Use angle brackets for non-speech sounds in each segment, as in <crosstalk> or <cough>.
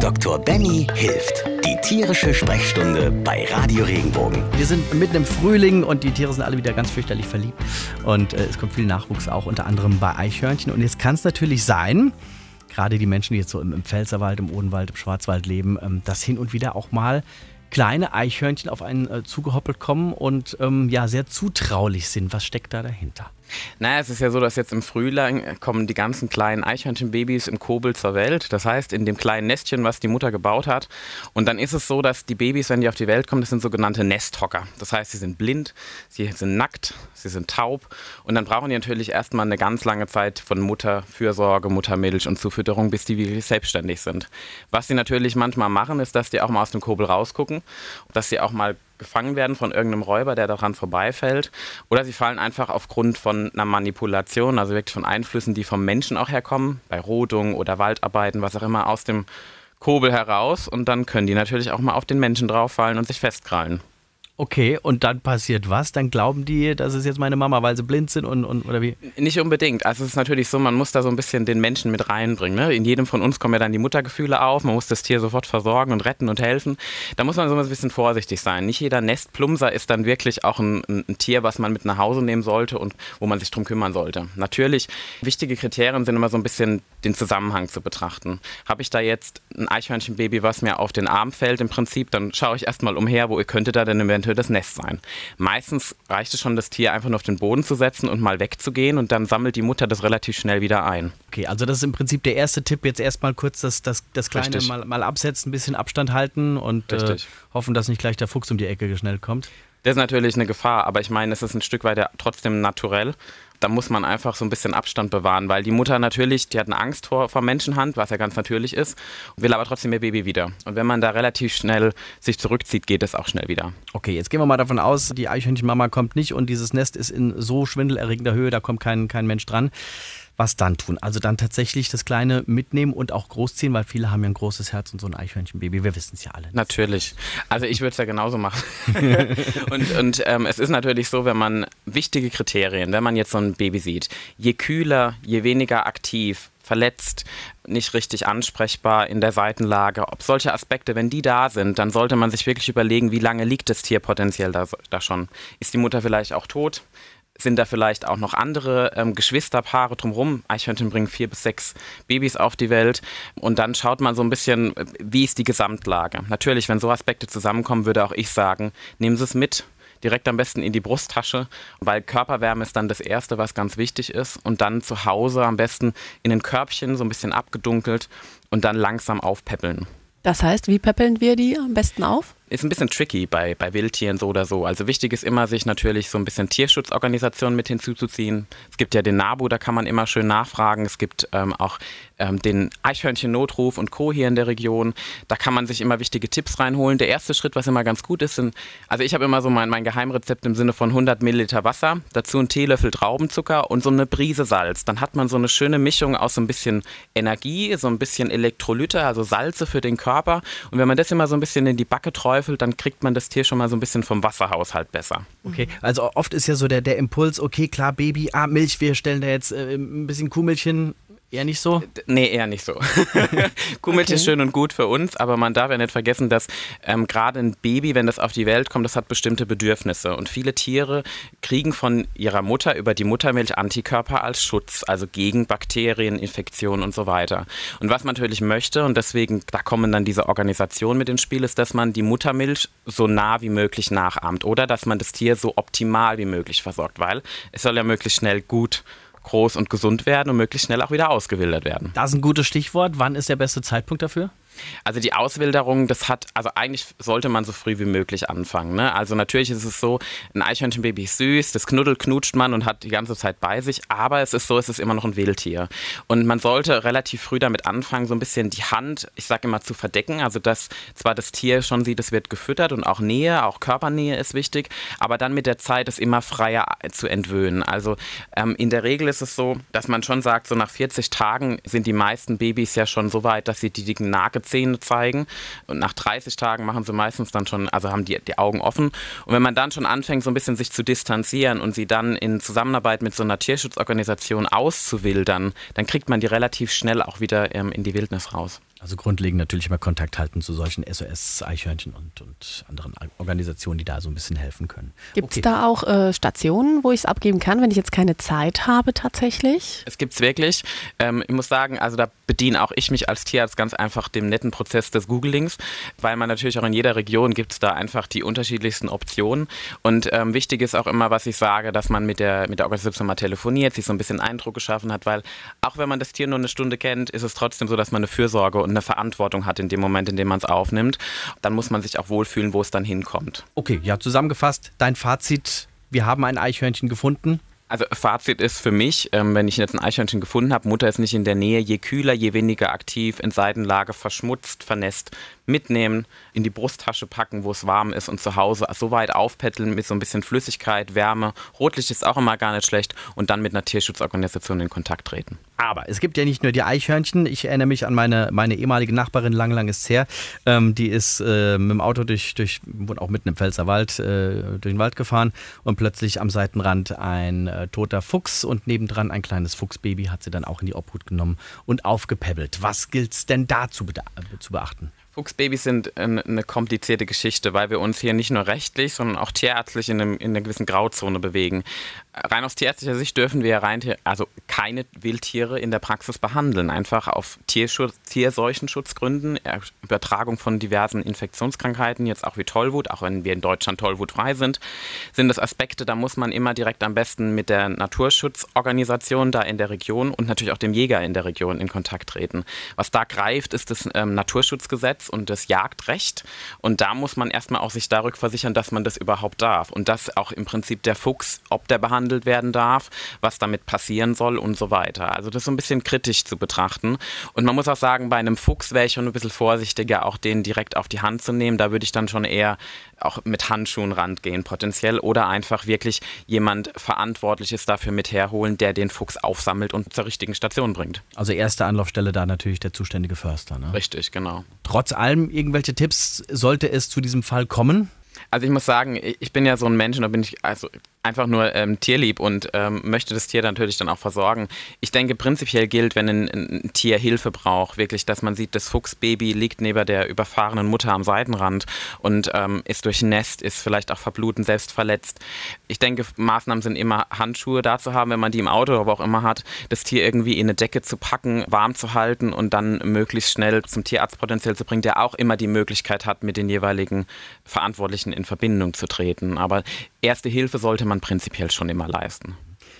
Dr. Benny hilft. Die tierische Sprechstunde bei Radio Regenbogen. Wir sind mitten im Frühling und die Tiere sind alle wieder ganz fürchterlich verliebt. Und äh, es kommt viel Nachwuchs auch, unter anderem bei Eichhörnchen. Und jetzt kann es natürlich sein, gerade die Menschen, die jetzt so im, im Pfälzerwald, im Odenwald, im Schwarzwald leben, ähm, dass hin und wieder auch mal kleine Eichhörnchen auf einen äh, zugehoppelt kommen und ähm, ja sehr zutraulich sind. Was steckt da dahinter? Naja, es ist ja so, dass jetzt im Frühling kommen die ganzen kleinen Eichhörnchenbabys im Kobel zur Welt. Das heißt, in dem kleinen Nestchen, was die Mutter gebaut hat. Und dann ist es so, dass die Babys, wenn die auf die Welt kommen, das sind sogenannte Nesthocker. Das heißt, sie sind blind, sie sind nackt, sie sind taub. Und dann brauchen die natürlich erstmal eine ganz lange Zeit von Mutterfürsorge, Muttermilch und Zufütterung, bis die wirklich selbstständig sind. Was sie natürlich manchmal machen, ist, dass die auch mal aus dem Kobel rausgucken, dass sie auch mal gefangen werden von irgendeinem Räuber, der daran vorbeifällt. Oder sie fallen einfach aufgrund von einer Manipulation, also wirklich von Einflüssen, die vom Menschen auch herkommen, bei Rodung oder Waldarbeiten, was auch immer, aus dem Kobel heraus. Und dann können die natürlich auch mal auf den Menschen drauffallen und sich festkrallen. Okay, und dann passiert was? Dann glauben die, das ist jetzt meine Mama, weil sie blind sind und, und oder wie? Nicht unbedingt. Also es ist natürlich so, man muss da so ein bisschen den Menschen mit reinbringen. Ne? In jedem von uns kommen ja dann die Muttergefühle auf. Man muss das Tier sofort versorgen und retten und helfen. Da muss man so ein bisschen vorsichtig sein. Nicht jeder Nestplumser ist dann wirklich auch ein, ein Tier, was man mit nach Hause nehmen sollte und wo man sich drum kümmern sollte. Natürlich, wichtige Kriterien sind immer so ein bisschen den Zusammenhang zu betrachten. Habe ich da jetzt ein Eichhörnchenbaby, was mir auf den Arm fällt im Prinzip, dann schaue ich erstmal umher, wo könnte da denn eventuell das Nest sein. Meistens reicht es schon, das Tier einfach nur auf den Boden zu setzen und mal wegzugehen und dann sammelt die Mutter das relativ schnell wieder ein. Okay, also das ist im Prinzip der erste Tipp, jetzt erstmal kurz das, das, das Kleine mal, mal absetzen, ein bisschen Abstand halten und äh, hoffen, dass nicht gleich der Fuchs um die Ecke geschnellt kommt. Das ist natürlich eine Gefahr, aber ich meine, es ist ein Stück weit trotzdem naturell da muss man einfach so ein bisschen Abstand bewahren, weil die Mutter natürlich, die hat eine Angst vor, vor Menschenhand, was ja ganz natürlich ist, will aber trotzdem ihr Baby wieder. Und wenn man da relativ schnell sich zurückzieht, geht es auch schnell wieder. Okay, jetzt gehen wir mal davon aus, die Eichhörnchenmama kommt nicht und dieses Nest ist in so schwindelerregender Höhe, da kommt kein, kein Mensch dran was dann tun? Also dann tatsächlich das Kleine mitnehmen und auch großziehen, weil viele haben ja ein großes Herz und so ein Eichhörnchenbaby. Wir wissen es ja alle. Natürlich. Also ich würde es ja genauso machen. <laughs> und und ähm, es ist natürlich so, wenn man wichtige Kriterien, wenn man jetzt so ein Baby sieht, je kühler, je weniger aktiv, verletzt, nicht richtig ansprechbar in der Seitenlage. Ob solche Aspekte, wenn die da sind, dann sollte man sich wirklich überlegen, wie lange liegt das Tier potenziell da, da schon. Ist die Mutter vielleicht auch tot? Sind da vielleicht auch noch andere ähm, Geschwisterpaare drumherum. Eichhörnchen bringen vier bis sechs Babys auf die Welt. Und dann schaut man so ein bisschen, äh, wie ist die Gesamtlage. Natürlich, wenn so Aspekte zusammenkommen, würde auch ich sagen, nehmen Sie es mit. Direkt am besten in die Brusttasche, weil Körperwärme ist dann das Erste, was ganz wichtig ist. Und dann zu Hause am besten in ein Körbchen, so ein bisschen abgedunkelt und dann langsam aufpäppeln. Das heißt, wie peppeln wir die am besten auf? Ist ein bisschen tricky bei, bei Wildtieren so oder so. Also wichtig ist immer, sich natürlich so ein bisschen Tierschutzorganisationen mit hinzuzuziehen. Es gibt ja den NABU, da kann man immer schön nachfragen. Es gibt ähm, auch ähm, den Eichhörnchen-Notruf und Co. hier in der Region. Da kann man sich immer wichtige Tipps reinholen. Der erste Schritt, was immer ganz gut ist, sind, also ich habe immer so mein, mein Geheimrezept im Sinne von 100 Milliliter Wasser, dazu ein Teelöffel Traubenzucker und so eine Brise Salz. Dann hat man so eine schöne Mischung aus so ein bisschen Energie, so ein bisschen Elektrolyte, also Salze für den Körper. Und wenn man das immer so ein bisschen in die Backe träuft, träufelt, dann kriegt man das Tier schon mal so ein bisschen vom Wasserhaushalt besser. Okay, also oft ist ja so der, der Impuls, okay, klar, Baby, ah, Milch, wir stellen da jetzt äh, ein bisschen Kuhmilch Eher nicht so? Nee, eher nicht so. <laughs> Kuhmilch okay. ist schön und gut für uns, aber man darf ja nicht vergessen, dass ähm, gerade ein Baby, wenn das auf die Welt kommt, das hat bestimmte Bedürfnisse. Und viele Tiere kriegen von ihrer Mutter über die Muttermilch Antikörper als Schutz, also gegen Bakterien, Infektionen und so weiter. Und was man natürlich möchte, und deswegen, da kommen dann diese Organisationen mit ins Spiel, ist, dass man die Muttermilch so nah wie möglich nachahmt oder dass man das Tier so optimal wie möglich versorgt, weil es soll ja möglichst schnell gut groß und gesund werden und möglichst schnell auch wieder ausgewildert werden. Das ist ein gutes Stichwort. Wann ist der beste Zeitpunkt dafür? Also die Auswilderung, das hat, also eigentlich sollte man so früh wie möglich anfangen. Ne? Also natürlich ist es so, ein Eichhörnchenbaby ist süß, das knuddelt, knutscht man und hat die ganze Zeit bei sich, aber es ist so, es ist immer noch ein Wildtier. Und man sollte relativ früh damit anfangen, so ein bisschen die Hand, ich sage immer, zu verdecken. Also dass zwar das Tier schon sieht, es wird gefüttert und auch Nähe, auch Körpernähe ist wichtig, aber dann mit der Zeit es immer freier zu entwöhnen. Also ähm, in der Regel ist es so, dass man schon sagt, so nach 40 Tagen sind die meisten Babys ja schon so weit, dass sie die Nagel Zähne zeigen. Und nach 30 Tagen machen sie meistens dann schon, also haben die, die Augen offen. Und wenn man dann schon anfängt, so ein bisschen sich zu distanzieren und sie dann in Zusammenarbeit mit so einer Tierschutzorganisation auszuwildern, dann kriegt man die relativ schnell auch wieder ähm, in die Wildnis raus. Also grundlegend natürlich mal Kontakt halten zu solchen SOS-Eichhörnchen und, und anderen Organisationen, die da so ein bisschen helfen können. Gibt es okay. da auch äh, Stationen, wo ich es abgeben kann, wenn ich jetzt keine Zeit habe tatsächlich? Es gibt es wirklich. Ähm, ich muss sagen, also da bediene auch ich mich als Tierarzt ganz einfach dem netten Prozess des Googlings, weil man natürlich auch in jeder Region gibt es da einfach die unterschiedlichsten Optionen. Und ähm, wichtig ist auch immer, was ich sage, dass man mit der, mit der Organisation mal telefoniert, sich so ein bisschen Eindruck geschaffen hat, weil auch wenn man das Tier nur eine Stunde kennt, ist es trotzdem so, dass man eine Fürsorge und eine Verantwortung hat in dem Moment, in dem man es aufnimmt. Dann muss man sich auch wohlfühlen, wo es dann hinkommt. Okay, ja, zusammengefasst, dein Fazit, wir haben ein Eichhörnchen gefunden. Also Fazit ist für mich, ähm, wenn ich jetzt ein Eichhörnchen gefunden habe, Mutter ist nicht in der Nähe, je kühler, je weniger aktiv, in Seitenlage verschmutzt, vernässt, mitnehmen, in die Brusttasche packen, wo es warm ist und zu Hause so weit aufpetteln mit so ein bisschen Flüssigkeit, Wärme. Rotlicht ist auch immer gar nicht schlecht und dann mit einer Tierschutzorganisation in Kontakt treten. Aber es gibt ja nicht nur die Eichhörnchen. Ich erinnere mich an meine, meine ehemalige Nachbarin, lang, lang ist her. Ähm, die ist äh, mit dem Auto durch, durch, auch mitten im Pfälzerwald, äh, durch den Wald gefahren und plötzlich am Seitenrand ein äh, toter Fuchs und nebendran ein kleines Fuchsbaby hat sie dann auch in die Obhut genommen und aufgepäppelt. Was gilt es denn da zu, zu beachten? Fuchsbabys sind eine komplizierte Geschichte, weil wir uns hier nicht nur rechtlich, sondern auch tierärztlich in, einem, in einer gewissen Grauzone bewegen. Rein aus tierärztlicher Sicht dürfen wir rein, also keine Wildtiere in der Praxis behandeln, einfach auf Tierschutz, Tierseuchenschutzgründen, Übertragung von diversen Infektionskrankheiten, jetzt auch wie Tollwut, auch wenn wir in Deutschland tollwutfrei sind, sind das Aspekte, da muss man immer direkt am besten mit der Naturschutzorganisation da in der Region und natürlich auch dem Jäger in der Region in Kontakt treten. Was da greift, ist das ähm, Naturschutzgesetz und das Jagdrecht. Und da muss man erstmal auch sich darüber versichern, dass man das überhaupt darf. Und dass auch im Prinzip der Fuchs, ob der behandelt werden darf, was damit passieren soll und so weiter. Also das ist so ein bisschen kritisch zu betrachten. Und man muss auch sagen, bei einem Fuchs wäre ich schon ein bisschen vorsichtiger, auch den direkt auf die Hand zu nehmen. Da würde ich dann schon eher auch mit Handschuhen rangehen, potenziell. Oder einfach wirklich jemand Verantwortliches dafür mit herholen, der den Fuchs aufsammelt und zur richtigen Station bringt. Also erste Anlaufstelle da natürlich der zuständige Förster. Ne? Richtig, genau. Trotz allem irgendwelche Tipps, sollte es zu diesem Fall kommen? Also ich muss sagen, ich bin ja so ein Mensch und da bin ich, also einfach nur ähm, tierlieb und ähm, möchte das Tier natürlich dann auch versorgen. Ich denke, prinzipiell gilt, wenn ein, ein, Tier Hilfe braucht, wirklich, dass man sieht, das Fuchsbaby liegt neben der überfahrenen Mutter am Seitenrand und ähm, ist durchnässt, ist vielleicht auch verbluten, selbst verletzt. Ich denke, Maßnahmen sind immer Handschuhe da zu haben, wenn man die im Auto aber auch immer hat, das Tier irgendwie in eine Decke zu packen, warm zu halten und dann möglichst schnell zum Tierarzt potenziell zu bringen, der auch immer die Möglichkeit hat, mit den jeweiligen Verantwortlichen in Verbindung zu treten. Aber erste Hilfe sollte man prinzipiell schon immer leisten.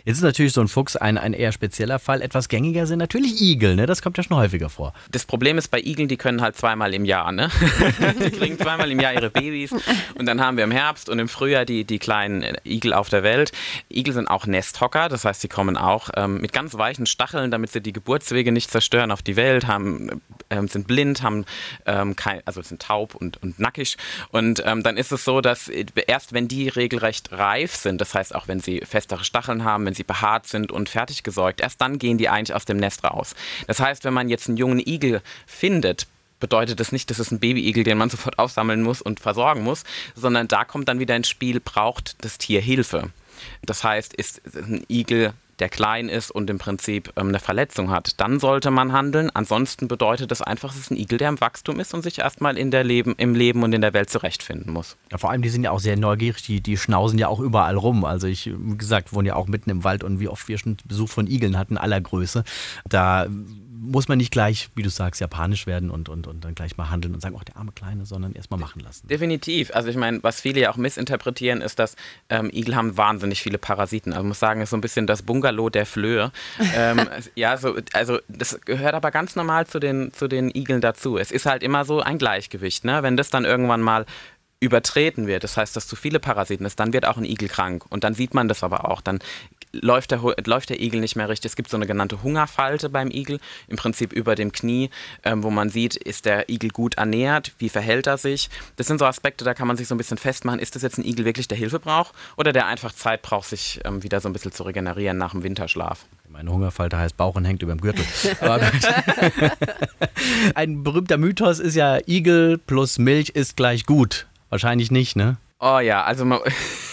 Jetzt ist natürlich so ein Fuchs ein, ein eher spezieller Fall. Etwas gängiger sind natürlich Igel, ne? Das kommt ja schon häufiger vor. Das Problem ist bei Igeln, die können halt zweimal im Jahr, ne? <laughs> die kriegen zweimal im Jahr ihre Babys. Und dann haben wir im Herbst und im Frühjahr die, die kleinen äh, Igel auf der Welt. Igel sind auch Nesthocker, das heißt, sie kommen auch ähm, mit ganz weichen Stacheln, damit sie die Geburtswege nicht zerstören, auf die Welt, haben, ähm, sind blind, haben ähm, kein, also sind taub und, und nackig. Und ähm, dann ist es so, dass erst wenn die regelrecht reif sind, das heißt auch wenn sie festere Stacheln haben, wenn sie behaart sind und fertig gesäugt, erst dann gehen die eigentlich aus dem Nest raus. Das heißt, wenn man jetzt einen jungen Igel findet, bedeutet das nicht, dass es ein Babyigel, den man sofort aufsammeln muss und versorgen muss, sondern da kommt dann wieder ins Spiel, braucht das Tier Hilfe. Das heißt, ist ein Igel der klein ist und im Prinzip ähm, eine Verletzung hat, dann sollte man handeln. Ansonsten bedeutet das einfach, es ist ein Igel, der im Wachstum ist und sich erstmal in der Leben, im Leben und in der Welt zurechtfinden muss. Ja, vor allem, die sind ja auch sehr neugierig, die, die schnausen ja auch überall rum. Also ich, wie gesagt, wohne ja auch mitten im Wald und wie oft wir schon Besuch von Igeln hatten, aller Größe. Da muss man nicht gleich, wie du sagst, japanisch werden und, und, und dann gleich mal handeln und sagen, ach, der arme Kleine, sondern erstmal machen lassen. Definitiv. Also ich meine, was viele ja auch missinterpretieren, ist, dass ähm, Igel haben wahnsinnig viele Parasiten. Also ich muss sagen, es ist so ein bisschen das Bungalow der Flöhe. ähm, <laughs> ja, so, also das gehört aber ganz normal zu den, zu den Igeln dazu. Es ist halt immer so ein Gleichgewicht. Ne? Wenn das dann irgendwann mal übertreten wird, das heißt, dass zu viele Parasiten ist, dann wird auch ein Igel krank. Und dann sieht man das aber auch. Dann läuft der, läuft der Igel nicht mehr richtig. Es gibt so eine genannte Hungerfalte beim Igel, im Prinzip über dem Knie, ähm, wo man sieht, ist der Igel gut ernährt, wie verhält er sich. Das sind so Aspekte, da kann man sich so ein bisschen festmachen, ist das jetzt ein Igel wirklich, der Hilfe braucht oder der einfach Zeit braucht, sich ähm, wieder so ein bisschen zu regenerieren nach dem Winterschlaf. Meine Hungerfalte heißt Bauch und hängt über dem Gürtel. <laughs> ein berühmter Mythos ist ja, Igel plus Milch ist gleich gut. Wahrscheinlich nicht, ne? Oh ja, also man,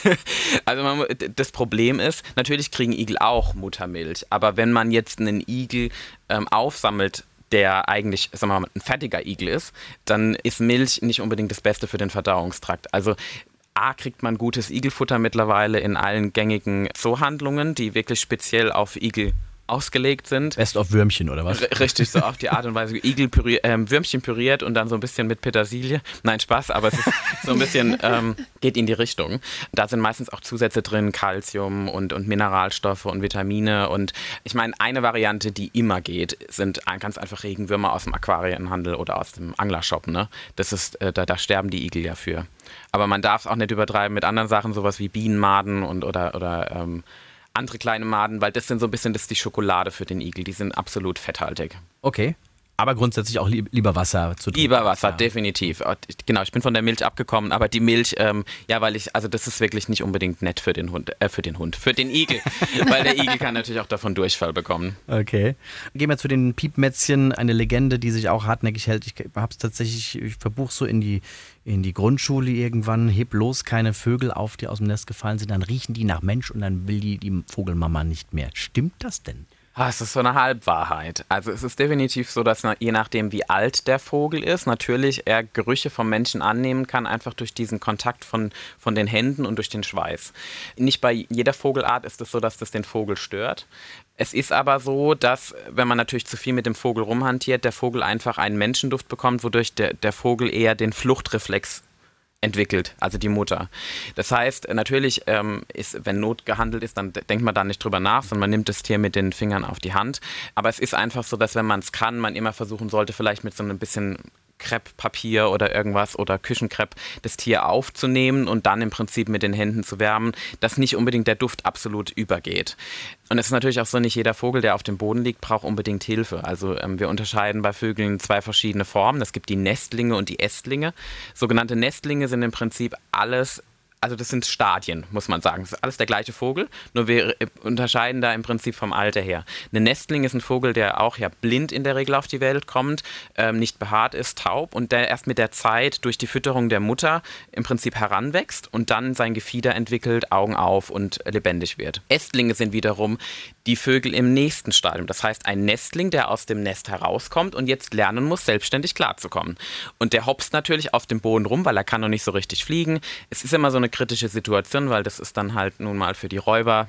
<laughs> also man, das Problem ist, natürlich kriegen Igel auch Muttermilch, aber wenn man jetzt einen Igel ähm, aufsammelt, der eigentlich sagen wir mal, ein fertiger Igel ist, dann ist Milch nicht unbedingt das Beste für den Verdauungstrakt. Also A kriegt man gutes Igelfutter mittlerweile in allen gängigen Zoohandlungen, die wirklich speziell auf Igel ausgelegt sind. Best of Würmchen oder was? R richtig, so auf die Art und Weise. Igel pürier, ähm, Würmchen püriert und dann so ein bisschen mit Petersilie. Nein, Spaß, aber es ist so ein bisschen, <laughs> ähm, geht in die Richtung. Da sind meistens auch Zusätze drin, Kalzium und, und Mineralstoffe und Vitamine. Und ich meine, eine Variante, die immer geht, sind ganz einfach Regenwürmer aus dem Aquarienhandel oder aus dem Anglershop. Ne? Das ist, äh, da, da sterben die Igel ja für. Aber man darf es auch nicht übertreiben mit anderen Sachen, sowas wie Bienenmaden und oder, oder ähm, andere kleine Maden, weil das sind so ein bisschen das ist die Schokolade für den Igel. Die sind absolut fetthaltig. Okay. Aber grundsätzlich auch lieb, lieber Wasser zu trinken. Lieber Wasser, ja. definitiv. Genau, ich bin von der Milch abgekommen, aber die Milch, ähm, ja, weil ich, also das ist wirklich nicht unbedingt nett für den Hund, äh, für den Hund, für den Igel, <laughs> weil der Igel kann natürlich auch davon Durchfall bekommen. Okay. Gehen wir zu den Piepmätzchen, eine Legende, die sich auch hartnäckig hält. Ich habe es tatsächlich, ich verbuche so in die, in die Grundschule irgendwann, heb los keine Vögel auf, die aus dem Nest gefallen sind, dann riechen die nach Mensch und dann will die, die Vogelmama nicht mehr. Stimmt das denn? Ah, es ist so eine Halbwahrheit. Also es ist definitiv so, dass je nachdem, wie alt der Vogel ist, natürlich er Gerüche vom Menschen annehmen kann, einfach durch diesen Kontakt von, von den Händen und durch den Schweiß. Nicht bei jeder Vogelart ist es so, dass das den Vogel stört. Es ist aber so, dass, wenn man natürlich zu viel mit dem Vogel rumhantiert, der Vogel einfach einen Menschenduft bekommt, wodurch der, der Vogel eher den Fluchtreflex entwickelt, also die Mutter. Das heißt, natürlich ähm, ist, wenn Not gehandelt ist, dann denkt man da nicht drüber nach, sondern man nimmt das Tier mit den Fingern auf die Hand. Aber es ist einfach so, dass wenn man es kann, man immer versuchen sollte, vielleicht mit so einem bisschen Krepppapier oder irgendwas oder Küchenkrepp das Tier aufzunehmen und dann im Prinzip mit den Händen zu wärmen, dass nicht unbedingt der Duft absolut übergeht. Und es ist natürlich auch so, nicht jeder Vogel, der auf dem Boden liegt, braucht unbedingt Hilfe. Also ähm, wir unterscheiden bei Vögeln zwei verschiedene Formen. Es gibt die Nestlinge und die Ästlinge. Sogenannte Nestlinge sind im Prinzip alles also das sind Stadien, muss man sagen. Das ist alles der gleiche Vogel, nur wir äh, unterscheiden da im Prinzip vom Alter her. Ein Nestling ist ein Vogel, der auch ja blind in der Regel auf die Welt kommt, ähm, nicht behaart ist, taub und der erst mit der Zeit durch die Fütterung der Mutter im Prinzip heranwächst und dann sein Gefieder entwickelt, Augen auf und lebendig wird. Ästlinge sind wiederum die Vögel im nächsten Stadium. Das heißt, ein Nestling, der aus dem Nest herauskommt und jetzt lernen muss, selbstständig klarzukommen. Und der hopst natürlich auf dem Boden rum, weil er kann noch nicht so richtig fliegen. Es ist immer so eine kritische Situation, weil das ist dann halt nun mal für die Räuber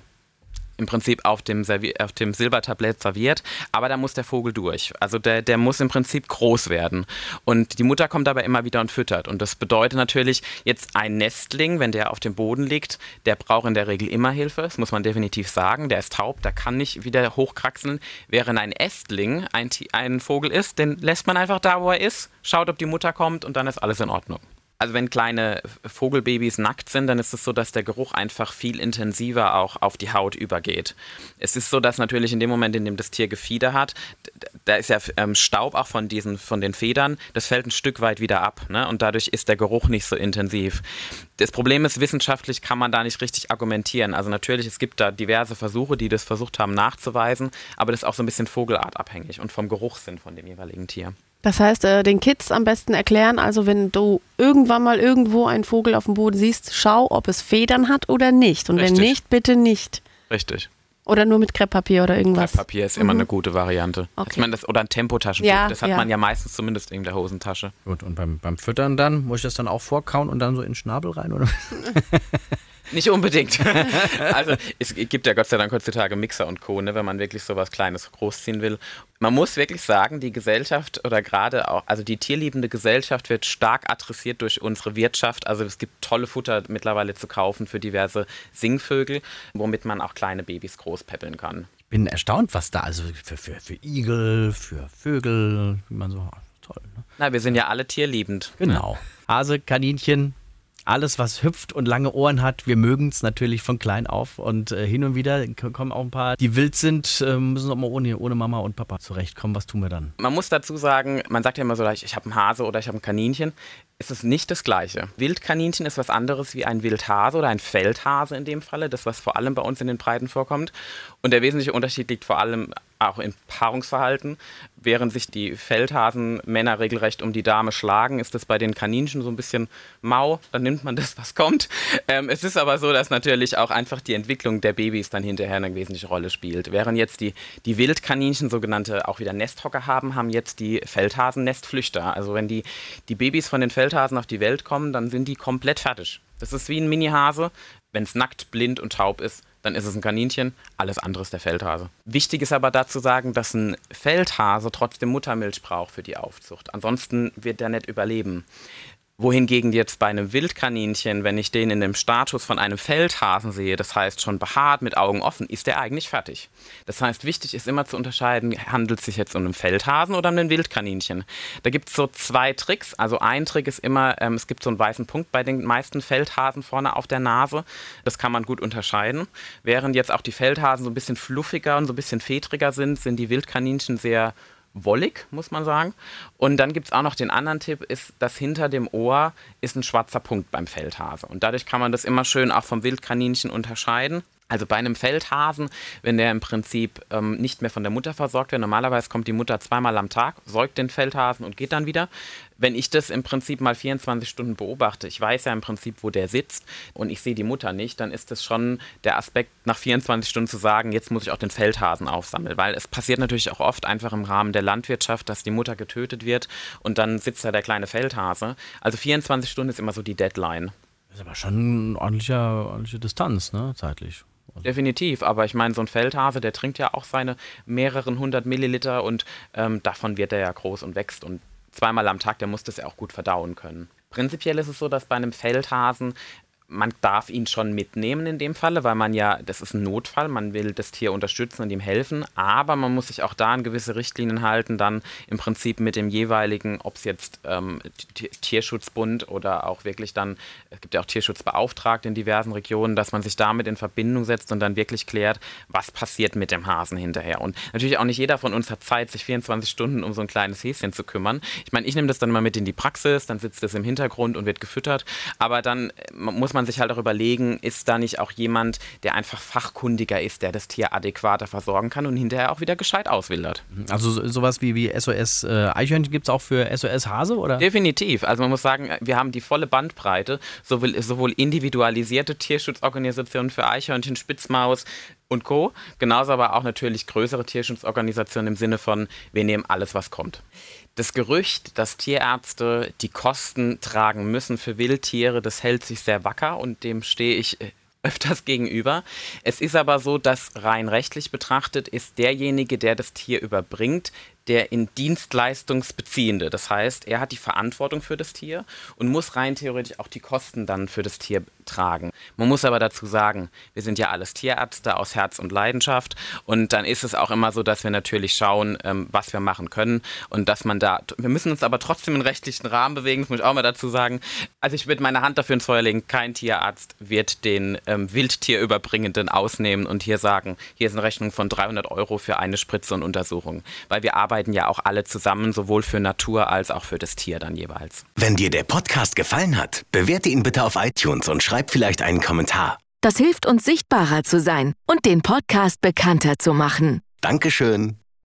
im Prinzip auf dem, auf dem Silbertablett serviert, aber da muss der Vogel durch. Also der, der muss im Prinzip groß werden. Und die Mutter kommt aber immer wieder und füttert. Und das bedeutet natürlich, jetzt ein Nestling, wenn der auf dem Boden liegt, der braucht in der Regel immer Hilfe, das muss man definitiv sagen. Der ist taub, der kann nicht wieder hochkraxeln. Während ein Ästling ein, ein Vogel ist, den lässt man einfach da, wo er ist, schaut, ob die Mutter kommt und dann ist alles in Ordnung. Also wenn kleine Vogelbabys nackt sind, dann ist es so, dass der Geruch einfach viel intensiver auch auf die Haut übergeht. Es ist so, dass natürlich in dem Moment, in dem das Tier Gefieder hat, da ist ja ähm, Staub auch von diesen, von den Federn, das fällt ein Stück weit wieder ab, ne? Und dadurch ist der Geruch nicht so intensiv. Das Problem ist, wissenschaftlich kann man da nicht richtig argumentieren. Also natürlich, es gibt da diverse Versuche, die das versucht haben nachzuweisen, aber das ist auch so ein bisschen vogelartabhängig und vom Geruchssinn von dem jeweiligen Tier. Das heißt, äh, den Kids am besten erklären, also wenn du irgendwann mal irgendwo einen Vogel auf dem Boden siehst, schau, ob es Federn hat oder nicht. Und Richtig. wenn nicht, bitte nicht. Richtig. Oder nur mit Krepppapier oder irgendwas. Krepppapier ist mhm. immer eine gute Variante. Okay. Ich meine, das, oder ein Tempotaschentuch. Ja, das hat ja. man ja meistens zumindest in der Hosentasche. Gut, und beim, beim Füttern dann, muss ich das dann auch vorkauen und dann so in den Schnabel rein? Oder? <laughs> Nicht unbedingt. <laughs> also es gibt ja Gott sei Dank heutzutage Mixer und Co., ne, wenn man wirklich so was Kleines großziehen will. Man muss wirklich sagen, die Gesellschaft oder gerade auch, also die tierliebende Gesellschaft wird stark adressiert durch unsere Wirtschaft. Also es gibt tolle Futter mittlerweile zu kaufen für diverse Singvögel, womit man auch kleine Babys großpäppeln kann. Ich bin erstaunt, was da, also für, für, für Igel, für Vögel, wie man so, toll. Ne? Na, wir sind ja alle tierliebend. Genau. <laughs> Hase, Kaninchen, alles, was hüpft und lange Ohren hat, wir mögen es natürlich von klein auf. Und äh, hin und wieder kommen auch ein paar, die wild sind, äh, müssen auch mal ohne, ohne Mama und Papa zurechtkommen. Was tun wir dann? Man muss dazu sagen, man sagt ja immer so, ich habe einen Hase oder ich habe ein Kaninchen. Es ist nicht das Gleiche. Wildkaninchen ist was anderes wie ein Wildhase oder ein Feldhase in dem Falle, das was vor allem bei uns in den Breiten vorkommt. Und der wesentliche Unterschied liegt vor allem auch im Paarungsverhalten. Während sich die Feldhasenmänner regelrecht um die Dame schlagen, ist das bei den Kaninchen so ein bisschen mau. Dann nimmt man das, was kommt. Ähm, es ist aber so, dass natürlich auch einfach die Entwicklung der Babys dann hinterher eine wesentliche Rolle spielt. Während jetzt die, die Wildkaninchen sogenannte auch wieder Nesthocker haben, haben jetzt die Feldhasen Nestflüchter. Also wenn die, die Babys von den Feldhasen auf die Welt kommen, dann sind die komplett fertig. Das ist wie ein Mini-Hase. Wenn es nackt, blind und taub ist, dann ist es ein Kaninchen, alles andere ist der Feldhase. Wichtig ist aber dazu sagen, dass ein Feldhase trotzdem Muttermilch braucht für die Aufzucht. Ansonsten wird er nicht überleben. Wohingegen jetzt bei einem Wildkaninchen, wenn ich den in dem Status von einem Feldhasen sehe, das heißt schon behaart mit Augen offen, ist der eigentlich fertig. Das heißt, wichtig ist immer zu unterscheiden, handelt es sich jetzt um einen Feldhasen oder um ein Wildkaninchen. Da gibt es so zwei Tricks. Also ein Trick ist immer, ähm, es gibt so einen weißen Punkt bei den meisten Feldhasen vorne auf der Nase. Das kann man gut unterscheiden. Während jetzt auch die Feldhasen so ein bisschen fluffiger und so ein bisschen fedriger sind, sind die Wildkaninchen sehr wollig, muss man sagen. Und dann gibt es auch noch den anderen Tipp, ist, dass hinter dem Ohr ist ein schwarzer Punkt beim Feldhase. Und dadurch kann man das immer schön auch vom Wildkaninchen unterscheiden. Also bei einem Feldhasen, wenn der im Prinzip ähm, nicht mehr von der Mutter versorgt wird, normalerweise kommt die Mutter zweimal am Tag, säugt den Feldhasen und geht dann wieder. Wenn ich das im Prinzip mal 24 Stunden beobachte, ich weiß ja im Prinzip, wo der sitzt und ich sehe die Mutter nicht, dann ist das schon der Aspekt, nach 24 Stunden zu sagen, jetzt muss ich auch den Feldhasen aufsammeln. Weil es passiert natürlich auch oft einfach im Rahmen der Landwirtschaft, dass die Mutter getötet wird und dann sitzt da der kleine Feldhase. Also 24 Stunden ist immer so die Deadline. Das ist aber schon eine ordentliche, ordentliche Distanz, ne, zeitlich. Definitiv, aber ich meine, so ein Feldhase, der trinkt ja auch seine mehreren hundert Milliliter und ähm, davon wird er ja groß und wächst und zweimal am Tag, der muss das ja auch gut verdauen können. Prinzipiell ist es so, dass bei einem Feldhasen man darf ihn schon mitnehmen in dem Falle, weil man ja, das ist ein Notfall, man will das Tier unterstützen und ihm helfen, aber man muss sich auch da an gewisse Richtlinien halten, dann im Prinzip mit dem jeweiligen, ob es jetzt ähm, Tierschutzbund oder auch wirklich dann, es gibt ja auch Tierschutzbeauftragte in diversen Regionen, dass man sich damit in Verbindung setzt und dann wirklich klärt, was passiert mit dem Hasen hinterher. Und natürlich auch nicht jeder von uns hat Zeit, sich 24 Stunden um so ein kleines Häschen zu kümmern. Ich meine, ich nehme das dann mal mit in die Praxis, dann sitzt es im Hintergrund und wird gefüttert, aber dann äh, muss man man sich halt auch überlegen, ist da nicht auch jemand, der einfach fachkundiger ist, der das Tier adäquater versorgen kann und hinterher auch wieder gescheit auswildert. Also sowas wie, wie SOS äh, Eichhörnchen gibt es auch für SOS Hase, oder? Definitiv. Also man muss sagen, wir haben die volle Bandbreite, sowohl, sowohl individualisierte Tierschutzorganisationen für Eichhörnchen, Spitzmaus, und Co. Genauso aber auch natürlich größere Tierschutzorganisationen im Sinne von, wir nehmen alles, was kommt. Das Gerücht, dass Tierärzte die Kosten tragen müssen für Wildtiere, das hält sich sehr wacker und dem stehe ich äh, öfters gegenüber. Es ist aber so, dass rein rechtlich betrachtet ist derjenige, der das Tier überbringt, der in Dienstleistungsbeziehende. Das heißt, er hat die Verantwortung für das Tier und muss rein theoretisch auch die Kosten dann für das Tier tragen. Man muss aber dazu sagen, wir sind ja alles Tierärzte aus Herz und Leidenschaft und dann ist es auch immer so, dass wir natürlich schauen, ähm, was wir machen können und dass man da, wir müssen uns aber trotzdem im rechtlichen Rahmen bewegen, das muss ich auch mal dazu sagen. Also ich würde meine Hand dafür ins Feuer legen, kein Tierarzt wird den ähm, Wildtierüberbringenden ausnehmen und hier sagen, hier ist eine Rechnung von 300 Euro für eine Spritze und Untersuchung, weil wir arbeiten ja auch alle zusammen, sowohl für Natur als auch für das Tier dann jeweils. Wenn dir der Podcast gefallen hat, bewerte ihn bitte auf iTunes und schreib vielleicht einen Kommentar. Das hilft uns sichtbarer zu sein und den Podcast bekannter zu machen. Dankeschön.